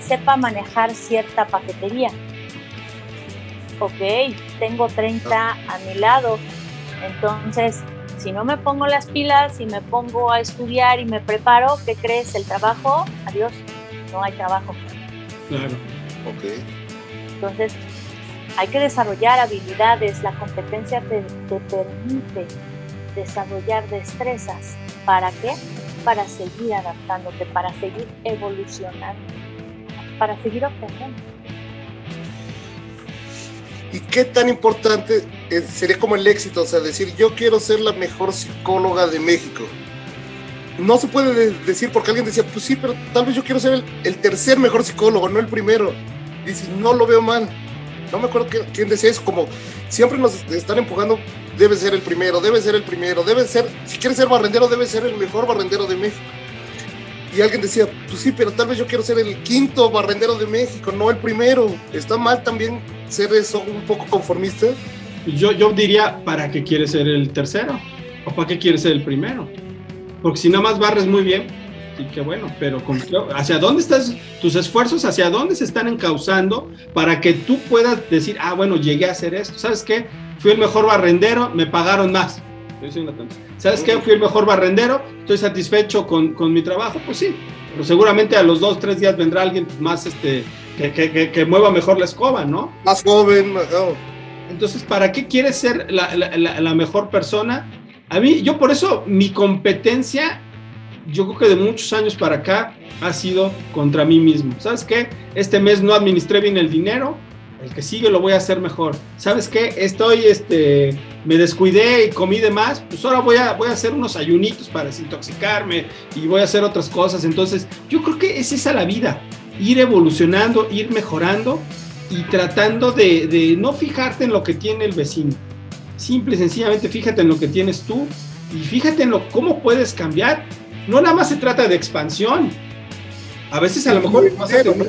sepa manejar cierta paquetería. ok, tengo 30 a mi lado, entonces si no me pongo las pilas y me pongo a estudiar y me preparo, ¿qué crees? El trabajo, adiós, no hay trabajo. Claro. Ok. Entonces, hay que desarrollar habilidades, la competencia te, te permite desarrollar destrezas. ¿Para qué? Para seguir adaptándote, para seguir evolucionando, para seguir aprendiendo. ¿Y qué tan importante sería como el éxito? O sea, decir, yo quiero ser la mejor psicóloga de México. No se puede de- decir porque alguien decía, pues sí, pero tal vez yo quiero ser el, el tercer mejor psicólogo, no el primero. Si no lo veo mal. No me acuerdo quién decía eso, como siempre nos están empujando, debe ser el primero, debe ser el primero, debe ser, si quieres ser barrendero, debe ser el mejor barrendero de México. Y alguien decía, pues sí, pero tal vez yo quiero ser el quinto barrendero de México, no el primero. ¿Está mal también ser eso un poco conformista? Yo, yo diría, ¿para qué quieres ser el tercero? ¿O para qué quieres ser el primero? Porque si nada más barres muy bien, sí, qué bueno, pero con- ¿hacia dónde estás? Tus esfuerzos, ¿hacia dónde se están encauzando para que tú puedas decir, ah, bueno, llegué a hacer esto? ¿Sabes qué? Fui el mejor barrendero, me pagaron más. ¿Sabes qué? Fui el mejor barrendero, estoy satisfecho con, con mi trabajo, pues sí. Pero seguramente a los dos, tres días vendrá alguien más, este, que, que- que- que mueva mejor la escoba, ¿no? Más joven, más- oh. Entonces, ¿para qué quieres ser la, la- la- la mejor persona? A mí, yo por eso, mi competencia, yo creo que de muchos años para acá, ha sido contra mí mismo. ¿Sabes qué? Este mes no administré bien el dinero, el que sigue lo voy a hacer mejor. ¿Sabes qué? Estoy, este, me descuidé y comí de más, pues ahora voy a, voy a hacer unos ayunitos para desintoxicarme y voy a hacer otras cosas. Entonces, yo creo que es esa la vida, ir evolucionando, ir mejorando y tratando de, de no fijarte en lo que tiene el vecino. Simple y sencillamente fíjate en lo que tienes tú y fíjate en lo, cómo puedes cambiar. No nada más se trata de expansión. A veces a lo mejor vas a tener-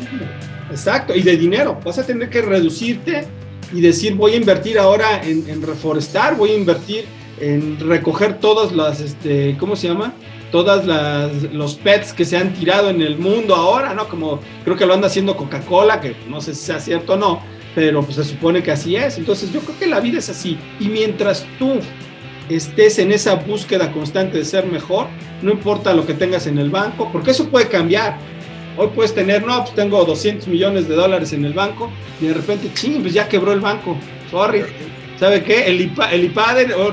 exacto, y de dinero. Vas a tener que reducirte y decir voy a invertir ahora en, en reforestar, voy a invertir en recoger todas las, este, ¿cómo se llama? Todas las los pets que se han tirado en el mundo ahora, ¿no? Como creo que lo anda haciendo Coca-Cola, que no sé si sea cierto o no, pero pues se supone que así es. Entonces yo creo que la vida es así. Y mientras tú estés en esa búsqueda constante de ser mejor, no importa lo que tengas en el banco, porque eso puede cambiar. Hoy puedes tener, no, pues tengo 200 millones de dólares en el banco y de repente, ching, pues ya quebró el banco. Sorry. ¿Sabe qué? El, IPA, el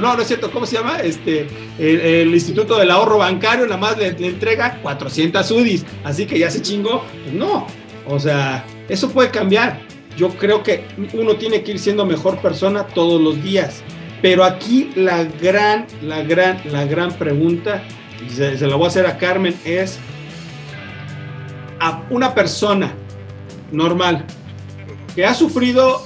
no, no es cierto, ¿cómo se llama? Este, el, Instituto del Ahorro Bancario nada más le, le entrega 400 UDIs, así que ya se chingó. Pues no, o sea, eso puede cambiar. Yo creo que uno tiene que ir siendo mejor persona todos los días. Pero aquí la gran, la gran, la gran pregunta, y se, se la voy a hacer a Carmen, es a una persona normal que ha sufrido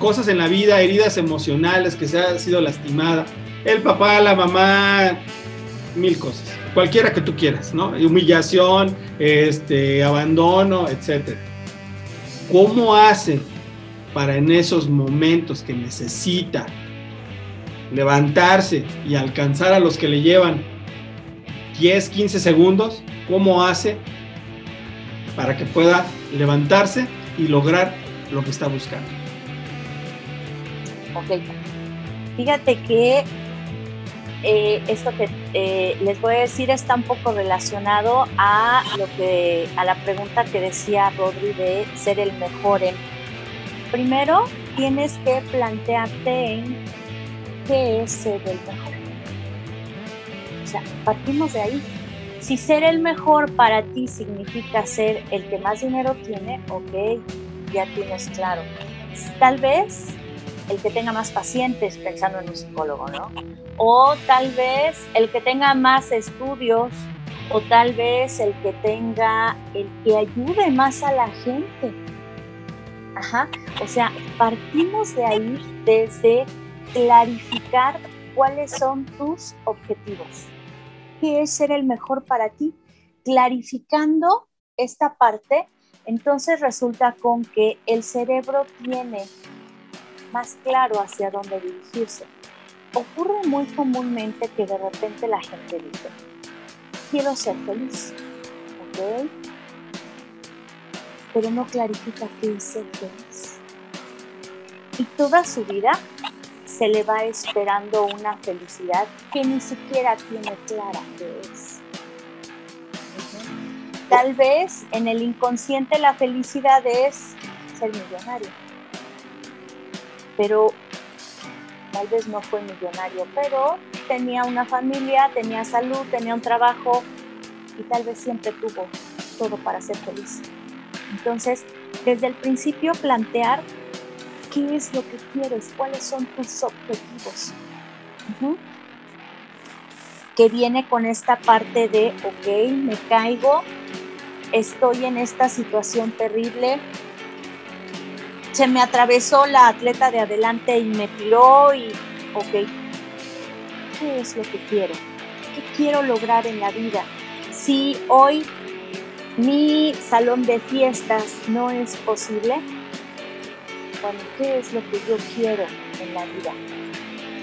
cosas en la vida, heridas emocionales, que se ha sido lastimada, el papá, la mamá, mil cosas, cualquiera que tú quieras, ¿no? Humillación, este, abandono, etcétera. ¿Cómo hace para en esos momentos que necesita levantarse y alcanzar a los que le llevan 10, 15 segundos? ¿Cómo hace para que pueda levantarse y lograr lo que está buscando? Ok. Fíjate que eh, esto que eh, les voy a decir está un poco relacionado a lo que a la pregunta que decía Rodri de ser el mejor en. Primero tienes que plantearte en qué es ser el mejor. O sea, partimos de ahí. Si ser el mejor para ti significa ser el que más dinero tiene, ok, ya tienes claro. Tal vez el que tenga más pacientes, pensando en un psicólogo, ¿no? O tal vez el que tenga más estudios, o tal vez el que tenga, el que ayude más a la gente. Ajá, o sea, partimos de ahí desde clarificar cuáles son tus objetivos. ¿Qué es ser el mejor para ti? Clarificando esta parte, entonces resulta con que el cerebro tiene más claro hacia dónde dirigirse. Ocurre muy comúnmente que de repente la gente dice, quiero ser feliz, ¿ok? Pero no clarifica qué es ser feliz. y toda su vida se le va esperando una felicidad que ni siquiera tiene clara que es. Tal vez en el inconsciente la felicidad es ser millonario, pero tal vez no fue millonario, pero tenía una familia, tenía salud, tenía un trabajo y tal vez siempre tuvo todo para ser feliz. Entonces, desde el principio plantear qué es lo que quieres, cuáles son tus objetivos. Que viene con esta parte de, ok, me caigo, estoy en esta situación terrible, se me atravesó la atleta de adelante y me tiró y, ok, ¿qué es lo que quiero? ¿Qué quiero lograr en la vida? Si hoy mi salón de fiestas no es posible, bueno, ¿qué es lo que yo quiero en la vida?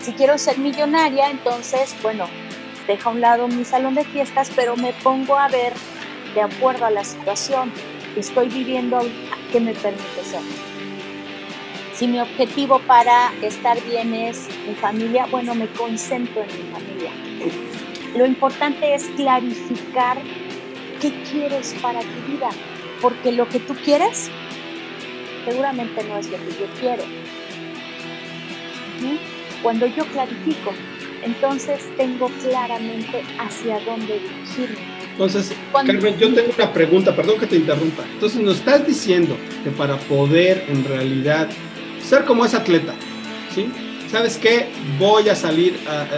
Si quiero ser millonaria, entonces, bueno, deja a un lado mi salón de fiestas, pero me pongo a ver, de acuerdo a la situación que estoy viviendo, qué me permite ser. Si mi objetivo para estar bien es mi familia, bueno, me concentro en mi familia. Lo importante es clarificar qué quieres para tu vida, porque lo que tú quieres seguramente no es lo que yo quiero. Cuando yo clarifico, entonces tengo claramente hacia dónde dirigirme. Entonces, Carmen, yo tengo una pregunta, perdón que te interrumpa. Entonces, nos estás diciendo que para poder en realidad ser como ese atleta, ¿sí? ¿Sabes qué? Voy a salir,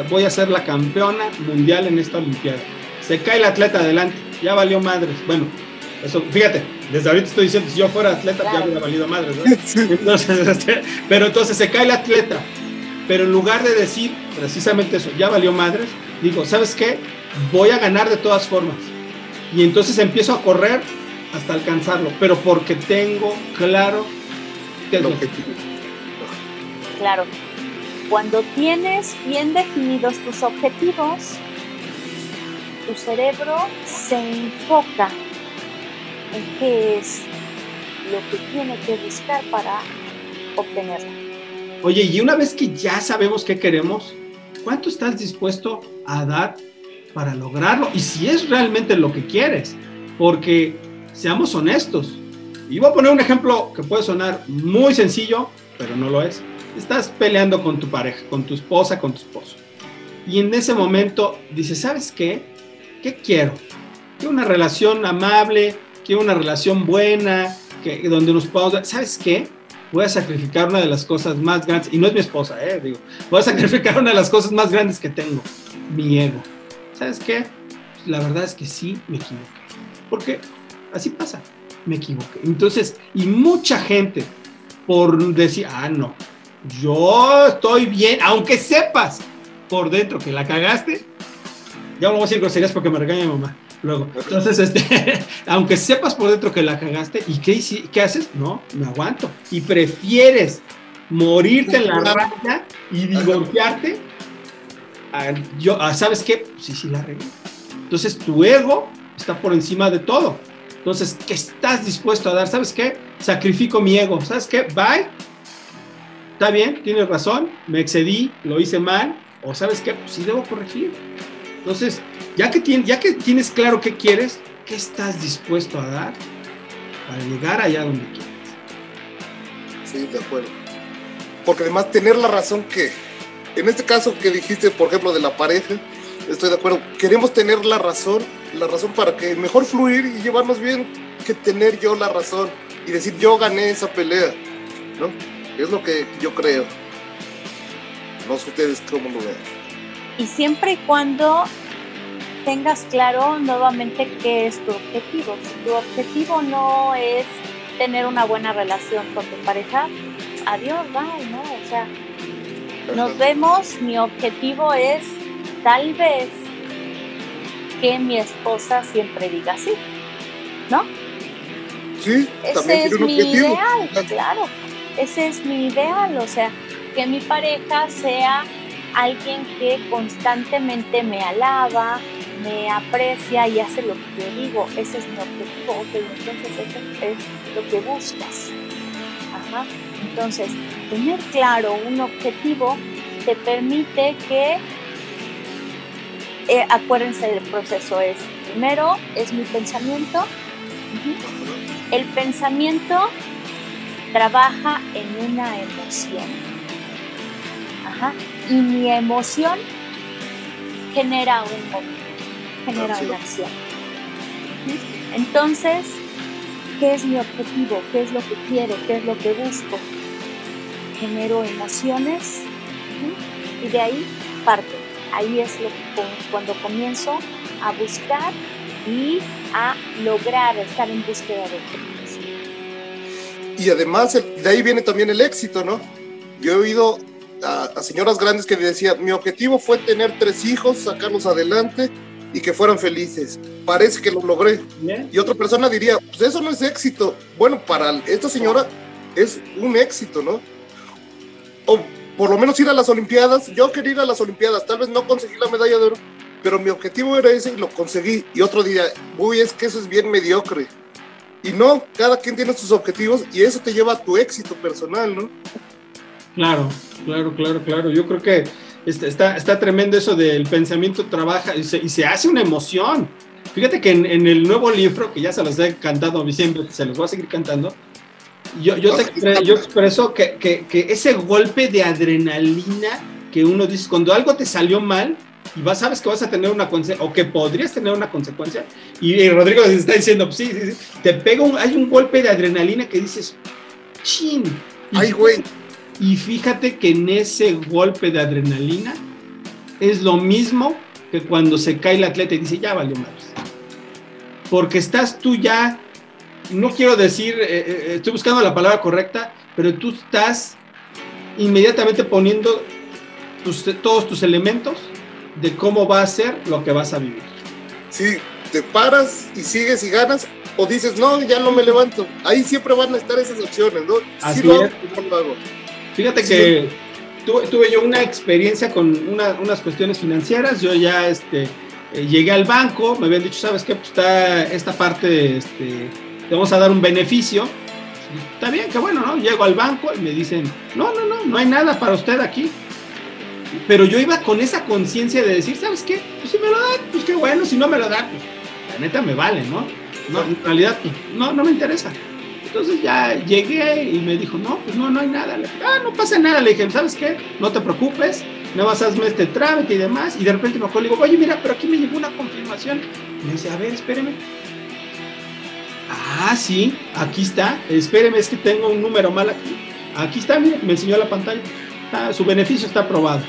voy a ser la campeona mundial en esta Olimpiada. Se cae el atleta adelante, ya valió madres. Bueno, eso, fíjate, desde ahorita estoy diciendo, si yo fuera atleta, ya hubiera valido madres, ¿no? Entonces, este, pero entonces se cae el atleta, pero en lugar de decir precisamente eso, ya valió madres, digo, ¿sabes qué? Voy a ganar de todas formas. Y entonces empiezo a correr hasta alcanzarlo, pero porque tengo claro que es lo que claro. Cuando tienes bien definidos tus objetivos, tu cerebro se enfoca en qué es lo que tiene que buscar para obtenerlo. Oye, y una vez que ya sabemos qué queremos, ¿cuánto estás dispuesto a dar para lograrlo? Y si es realmente lo que quieres, porque seamos honestos. Y voy a poner un ejemplo que puede sonar muy sencillo, pero no lo es estás peleando con tu pareja, con tu esposa, con tu esposo. Y en ese momento dices, ¿sabes qué? ¿Qué quiero? Quiero una relación amable, quiero una relación buena, que, donde nos podamos... ¿Sabes qué? Voy a sacrificar una de las cosas más grandes, y no es mi esposa, ¿eh? Digo, voy a sacrificar una de las cosas más grandes que tengo, mi ego. ¿Sabes qué? La verdad es que sí me equivoqué. Porque así pasa, me equivoqué. Entonces, y mucha gente, por decir, ah, no, yo estoy bien, aunque sepas por dentro que la cagaste, ya no voy a decir groserías porque me regaña mi mamá. Luego, entonces, este, aunque sepas por dentro que la cagaste, ¿y qué, qué haces? No, me aguanto. Y prefieres morirte en la raya y divorciarte. yo, ¿Sabes qué? Sí, sí, la regué. Entonces, tu ego está por encima de todo. Entonces, ¿qué estás dispuesto a dar? ¿Sabes qué? Sacrifico mi ego. ¿Sabes qué? Bye está bien, tienes razón, me excedí, lo hice mal, o sabes qué, pues sí debo corregir. Entonces, ya que, tienes, ya que tienes claro qué quieres, ¿qué estás dispuesto a dar para llegar allá donde quieres? Sí, de acuerdo. Porque además tener la razón que, en este caso que dijiste, por ejemplo, de la pareja, estoy de acuerdo, queremos tener la razón, la razón para que mejor fluir y llevarnos bien que tener yo la razón y decir yo gané esa pelea, ¿no? Es lo que yo creo. No sé ustedes cómo lo ven. Y siempre y cuando tengas claro nuevamente qué es tu objetivo. Si tu objetivo no es tener una buena relación con tu pareja, adiós, bye, ¿no? O sea, nos vemos, mi objetivo es tal vez que mi esposa siempre diga sí, ¿no? Sí, Ese también es mi ideal, claro. Ese es mi ideal, o sea, que mi pareja sea alguien que constantemente me alaba, me aprecia y hace lo que yo digo. Ese es mi objetivo. Ok, entonces eso es lo que buscas. Entonces, tener claro un objetivo te permite que, eh, acuérdense del proceso, es primero es mi pensamiento, el pensamiento trabaja en una emoción. Y mi emoción genera un genera una acción. Entonces, ¿qué es mi objetivo? ¿Qué es lo que quiero? ¿Qué es lo que busco? Genero emociones y de ahí parte. Ahí es lo que, cuando comienzo a buscar y a lograr estar en búsqueda de objetivos. Y además, de ahí viene también el éxito, ¿no? Yo he oído a, señoras grandes que decían, mi objetivo fue tener tres hijos, sacarlos adelante y que fueran felices. Parece que lo logré. Y otra persona diría, pues eso no es éxito. Bueno, para esta señora es un éxito, ¿no? O por lo menos ir a las Olimpiadas. Yo quería ir a las Olimpiadas, tal vez no conseguí la medalla de oro, pero mi objetivo era ese y lo conseguí. Y otro día, uy, es que eso es bien mediocre. Y no, cada quien tiene sus objetivos y eso te lleva a tu éxito personal, ¿no? Claro, claro, claro, claro. Yo creo que está, está tremendo eso del pensamiento trabaja y se, hace una emoción. Fíjate que en, el nuevo libro, que ya se los he cantado siempre, se los voy a seguir cantando, yo, yo, te, yo expreso que, que, que, ese golpe de adrenalina que uno dice, cuando algo te salió mal, y vas, sabes que vas a tener una consecuencia, o que podrías tener una consecuencia, y, Rodrigo está diciendo, pues sí, sí, sí, te pega un, hay un golpe de adrenalina que dices, chin. Ay, güey. Y fíjate que en ese golpe de adrenalina es lo mismo que cuando se cae el atleta y dice, ya valió más. Porque estás tú ya, no quiero decir, eh, eh, eh, estoy buscando la palabra correcta, pero tú estás inmediatamente poniendo todos tus elementos de cómo va a ser lo que vas a vivir. Sí, te paras y sigues y ganas, o dices, no, ya no me levanto. Ahí siempre van a estar esas opciones, ¿no? Así lo hago. Fíjate que tuve, yo una experiencia con unas cuestiones financieras. Yo ya este, eh, llegué al banco, me habían dicho, ¿sabes qué? Pues está esta parte, este, te vamos a dar un beneficio. Está bien, qué bueno, ¿no? Llego al banco y me dicen, no, no, no, no hay nada para usted aquí. Pero yo iba con esa conciencia de decir, ¿sabes qué? Pues si me lo dan, pues qué bueno, si no me lo dan, pues la neta me vale, ¿no? no en realidad, pues, no, no me interesa. Entonces ya llegué y me dijo, no, pues no, no hay nada. Le dije, ah, no pasa nada. Le dije, ¿sabes qué? No te preocupes, no vas a hazme este trámite y demás. Y de repente me acuerdo, le digo, oye, mira, pero aquí me llegó una confirmación. Y me dice, a ver, espéreme. Ah, sí, aquí está. Espéreme, es que tengo un número mal aquí. Aquí está, mira, me enseñó la pantalla. Ah, su beneficio está aprobado.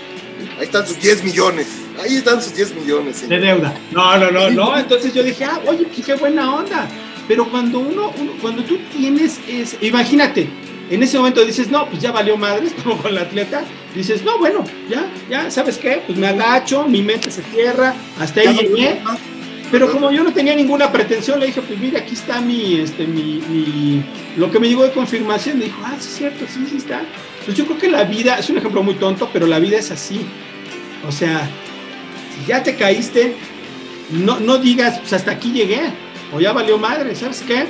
Ahí están sus 10 millones. Ahí están sus 10 millones. De deuda. No, no, no, no. Entonces yo dije, ah, oye, pues qué buena onda. Pero cuando uno, cuando tú tienes, es, imagínate, en ese momento dices, no, pues ya valió madres, como con la atleta, dices, no, bueno, ya, ya, ¿sabes qué? Pues me agacho, mi mente se cierra, hasta ahí llegué. Pero como yo no tenía ninguna pretensión, le dije, pues mira, aquí está mi, este, mi, lo que me llegó de confirmación. Me dijo, ah, sí es cierto, sí, sí está. Pues yo creo que la vida, es un ejemplo muy tonto, pero la vida es así. O sea, si ya te caíste, no, no digas, pues hasta aquí llegué o ya valió madre, ¿sabes qué?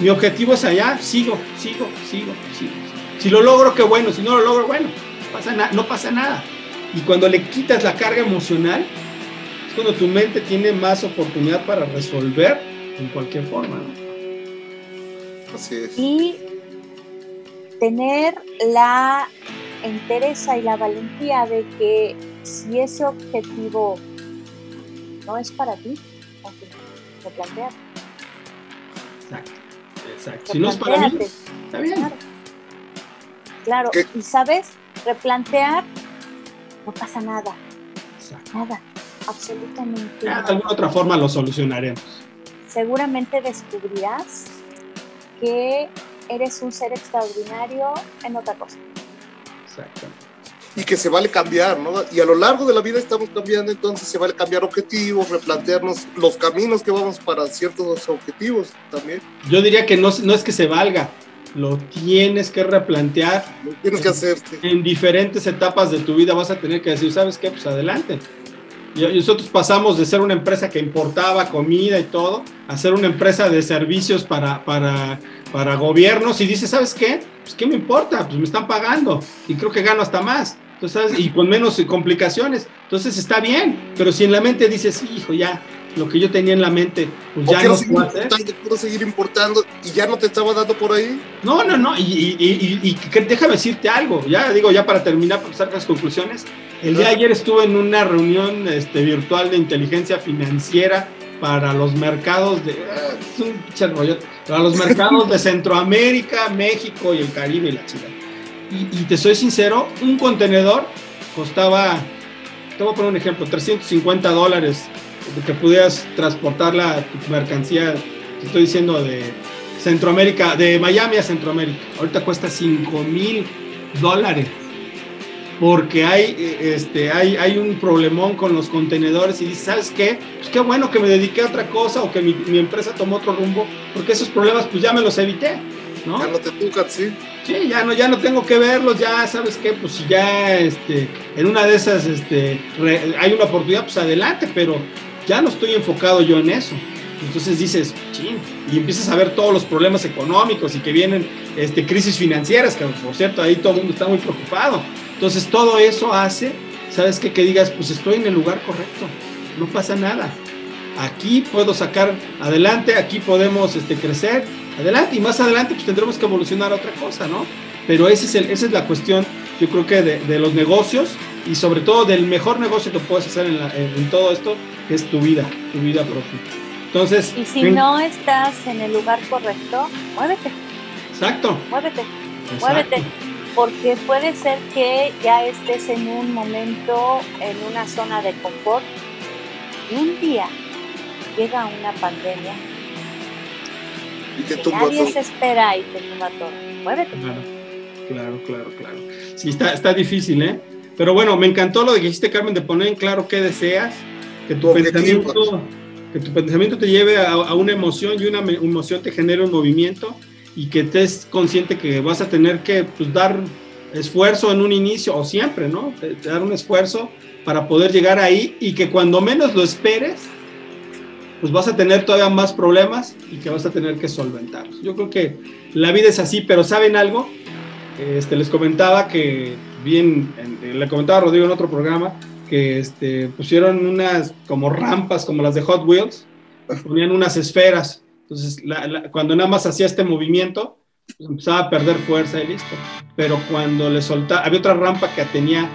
Mi objetivo es allá, sigo, sigo, sigo, sigo. Si lo logro, qué bueno, si no lo logro, bueno, pasa no pasa nada. Y cuando le quitas la carga emocional, es cuando tu mente tiene más oportunidad para resolver en cualquier forma. ¿no? Así es. Y tener la entereza y la valentía de que si ese objetivo no es para ti, replantear. Exacto, exacto. Si no es para mí, está bien. Claro, y sabes, replantear, no pasa nada. Nada, absolutamente. de alguna otra forma lo solucionaremos. Seguramente descubrirás que eres un ser extraordinario en otra cosa. Exactamente y que se vale cambiar, ¿no? Y a lo largo de la vida estamos cambiando, entonces se vale cambiar objetivos, replantearnos los caminos que vamos para ciertos objetivos también. Yo diría que no, no es que se valga, lo tienes que replantear. Lo tienes que hacerte. En diferentes etapas de tu vida vas a tener que decir, ¿sabes qué? Pues adelante. Y nosotros pasamos de ser una empresa que importaba comida y todo, a ser una empresa de servicios para, para, para gobiernos y dice, ¿sabes qué? Pues qué me importa, pues me están pagando y creo que gano hasta más. Entonces, y con menos complicaciones. Entonces está bien, pero si en la mente dices, hijo, ya, lo que yo tenía en la mente, pues ya no puedo hacer. Seguir importando y ya no te estaba dando por ahí. No, no, no, y, y, y, y déjame decirte algo, ya digo, ya para terminar, para sacar las conclusiones, el día de ayer estuve en una reunión este, virtual de inteligencia financiera para los mercados de. Ah, es un rollo, para los mercados de Centroamérica, México y el Caribe y la Chile. Y, te soy sincero, un contenedor costaba, te voy a poner un ejemplo, 350 dólares que pudieras transportar la mercancía, te estoy diciendo de Centroamérica, de Miami a Centroamérica. Ahorita cuesta 5 mil dólares porque hay, este, hay, hay un problemón con los contenedores y dices, ¿sabes qué? Pues qué bueno que me dediqué a otra cosa o que mi, empresa tomó otro rumbo, porque esos problemas pues ya me los evité, ¿no? Ya no te sí. Sí, ya no, ya no tengo que verlos, ya, ¿sabes qué? Pues si ya, este, en una de esas, este, hay una oportunidad, pues adelante, pero ya no estoy enfocado yo en eso. Entonces dices, ching, y empiezas a ver todos los problemas económicos y que vienen este, crisis financieras, que por cierto ahí todo el mundo está muy preocupado. Entonces todo eso hace, ¿sabes qué? Que digas, pues estoy en el lugar correcto, no pasa nada. Aquí puedo sacar adelante, aquí podemos este, crecer, adelante, y más adelante pues tendremos que evolucionar a otra cosa, ¿no? Pero ese es el, esa es la cuestión, yo creo que de, los negocios y sobre todo del mejor negocio que puedes hacer en, todo esto, que es tu vida, tu vida propia. Entonces, y si no estás en el lugar correcto, muévete. Exacto. Muévete, muévete porque puede ser que ya estés en un momento, en una zona de confort, y un día llega una pandemia y que nadie se espera y te tumba todo. Muévete. Claro, claro, claro, Sí, está, está difícil, ¿eh? Pero bueno, me encantó lo que dijiste, Carmen, de poner en claro qué deseas, que tu, pensamiento, que tu pensamiento te lleve a, a, una emoción y una emoción te genere un movimiento y que estés consciente que vas a tener que pues, dar esfuerzo en un inicio o siempre, ¿no? Dar un esfuerzo para poder llegar ahí y que cuando menos lo esperes, pues vas a tener todavía más problemas y que vas a tener que solventarlos. Yo creo que la vida es así, pero ¿saben algo? Este, les comentaba que, bien, le comentaba a Rodrigo en otro programa, que este, pusieron unas como rampas como las de Hot Wheels, ponían unas esferas entonces, cuando nada más hacía este movimiento, pues, empezaba a perder fuerza y listo. Pero cuando le soltaba, había otra rampa que tenía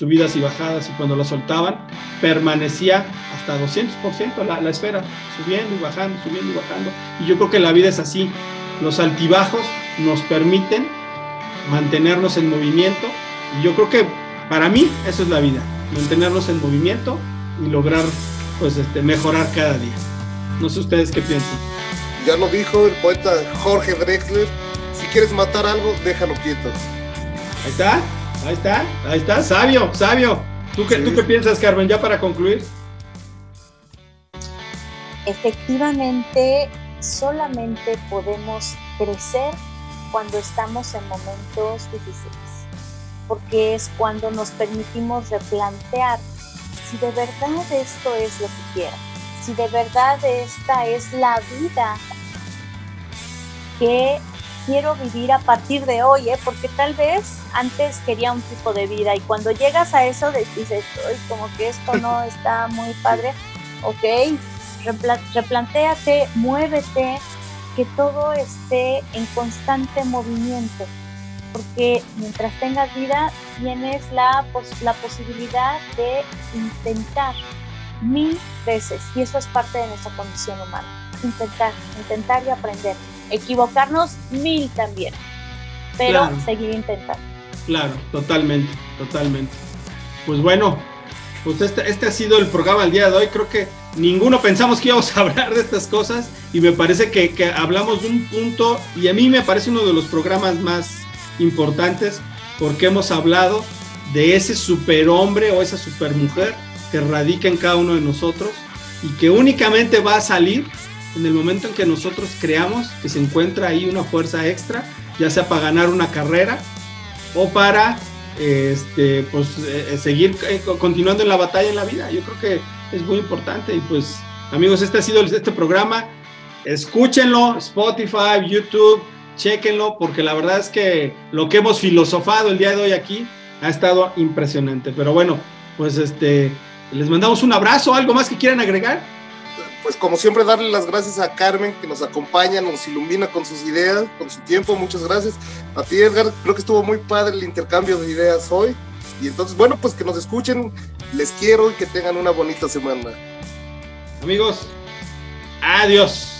subidas y bajadas y cuando la soltaban, permanecía hasta 200% la, la esfera, subiendo y bajando, subiendo y bajando. Y yo creo que la vida es así. Los altibajos nos permiten mantenernos en movimiento y yo creo que para mí eso es la vida, mantenernos en movimiento y lograr pues este, mejorar cada día. No sé ustedes qué piensan ya lo dijo el poeta Jorge Drexler, si quieres matar algo, déjalo quieto. Ahí está, ahí está, ahí está, sabio, sabio. ¿Tú qué, ¿tú qué piensas, Carmen, ya para concluir? Efectivamente, solamente podemos crecer cuando estamos en momentos difíciles, porque es cuando nos permitimos replantear si de verdad esto es lo que quiero si de verdad esta es la vida que quiero vivir a partir de hoy, ¿eh? porque tal vez antes quería un tipo de vida y cuando llegas a eso dices, como que esto no está muy padre, ok, replantéate, muévete, que todo esté en constante movimiento, porque mientras tengas vida tienes la, la posibilidad de intentar mil veces y eso es parte de nuestra condición humana. Intentar, intentar y aprender. Equivocarnos mil también, pero seguir intentando. Claro, totalmente, totalmente. Pues bueno, pues este, este ha sido el programa del día de hoy. Creo que ninguno pensamos que íbamos a hablar de estas cosas y me parece que, que hablamos de un punto y a mí me parece uno de los programas más importantes porque hemos hablado de ese superhombre o esa supermujer que radica en cada uno de nosotros y que únicamente va a salir en el momento en que nosotros creamos que se encuentra ahí una fuerza extra, ya sea para ganar una carrera o para este, pues eh, seguir eh, continuando en la batalla en la vida. Yo creo que es muy importante y pues amigos, este ha sido este programa. Escúchenlo, Spotify, YouTube, chequenlo, porque la verdad es que lo que hemos filosofado el día de hoy aquí ha estado impresionante. Pero bueno, pues este, les mandamos un abrazo, algo más que quieran agregar. Pues como siempre darle las gracias a Carmen que nos acompaña, nos ilumina con sus ideas, con su tiempo, muchas gracias. A ti Edgar, creo que estuvo muy padre el intercambio de ideas hoy. Y entonces, bueno, pues que nos escuchen, les quiero y que tengan una bonita semana. Amigos, adiós.